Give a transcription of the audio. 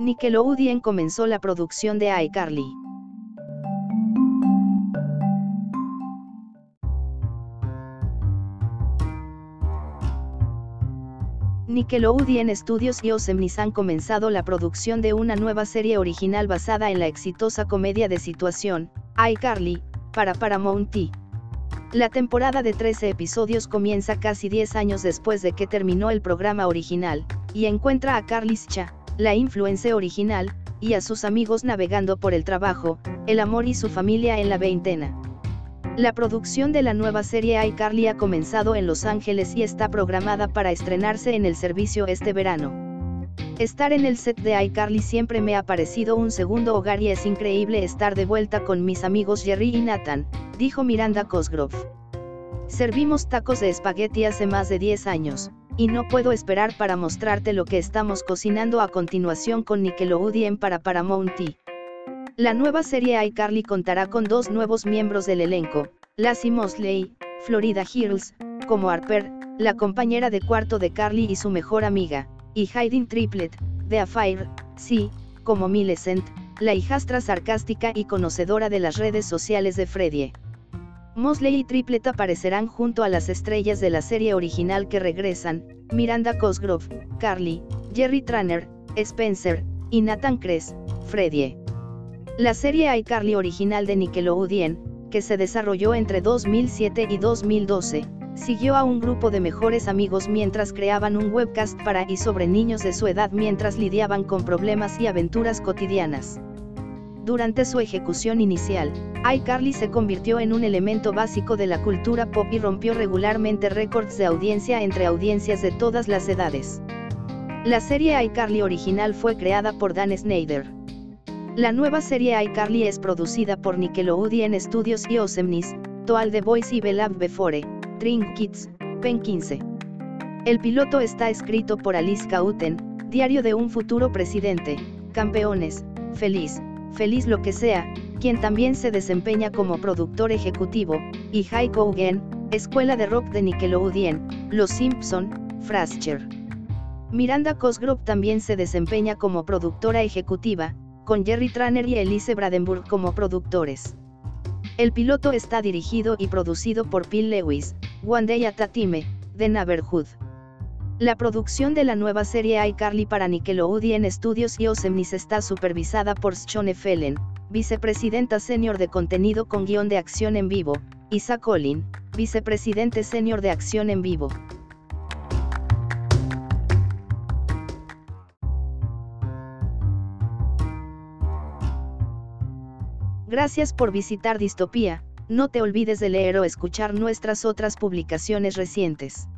Nickelodeon comenzó la producción de iCarly. Nickelodeon Studios y Osemnis han comenzado la producción de una nueva serie original basada en la exitosa comedia de situación, iCarly, para Paramount. La temporada de 13 episodios comienza casi 10 años después de que terminó el programa original, y encuentra a Carly Scha, la influencer original, y a sus amigos navegando por el trabajo, el amor y su familia en la veintena. La producción de la nueva serie iCarly ha comenzado en Los Ángeles y está programada para estrenarse en el servicio este verano. Estar en el set de iCarly siempre me ha parecido un segundo hogar y es increíble estar de vuelta con mis amigos Jerry y Nathan, dijo Miranda Cosgrove. Servimos tacos de espagueti hace más de 10 años, y no puedo esperar para mostrarte lo que estamos cocinando a continuación con Nickelodeon para Paramount. La nueva serie iCarly contará con dos nuevos miembros del elenco, Lassie Mosley, Florida Hills, como Harper, la compañera de cuarto de Carly y su mejor amiga, y Hayden Triplet, de Affair, sí, como Millicent, la hijastra sarcástica y conocedora de las redes sociales de Freddie. Mosley y Triplet aparecerán junto a las estrellas de la serie original que regresan, Miranda Cosgrove, Carly, Jerry Tranner, Spencer, y Nathan Kress, Freddie. La serie iCarly original de Nickelodeon, que se desarrolló entre 2007 y 2012, siguió a un grupo de mejores amigos mientras creaban un webcast para y sobre niños de su edad mientras lidiaban con problemas y aventuras cotidianas. Durante su ejecución inicial, iCarly se convirtió en un elemento básico de la cultura pop y rompió regularmente récords de audiencia entre audiencias de todas las edades. La serie iCarly original fue creada por Dan Snyder. La nueva serie iCarly es producida por Nickelodeon Studios y Osemnis, Toal The Boys y Believe Before, Drink Kids, Pen 15. El piloto está escrito por Alice Cauten, Diario de un futuro presidente, Campeones, Feliz, Feliz lo que sea, quien también se desempeña como productor ejecutivo, y High Hogan, Escuela de Rock de Nickelodeon, Los Simpson, Frasier. Miranda Cosgrove también se desempeña como productora ejecutiva, con Jerry Tranner y Elise Bradenburg como productores. El piloto está dirigido y producido por Phil Lewis, One Day at a Time, de. La producción de la nueva serie iCarly para Nickelodeon Studios y Osemnis está supervisada por Shone Fellen, vicepresidenta senior de contenido con guion de acción en vivo, y Zach Collin, vicepresidente senior de acción en vivo. Gracias por visitar Distopía, no te olvides de leer o escuchar nuestras otras publicaciones recientes.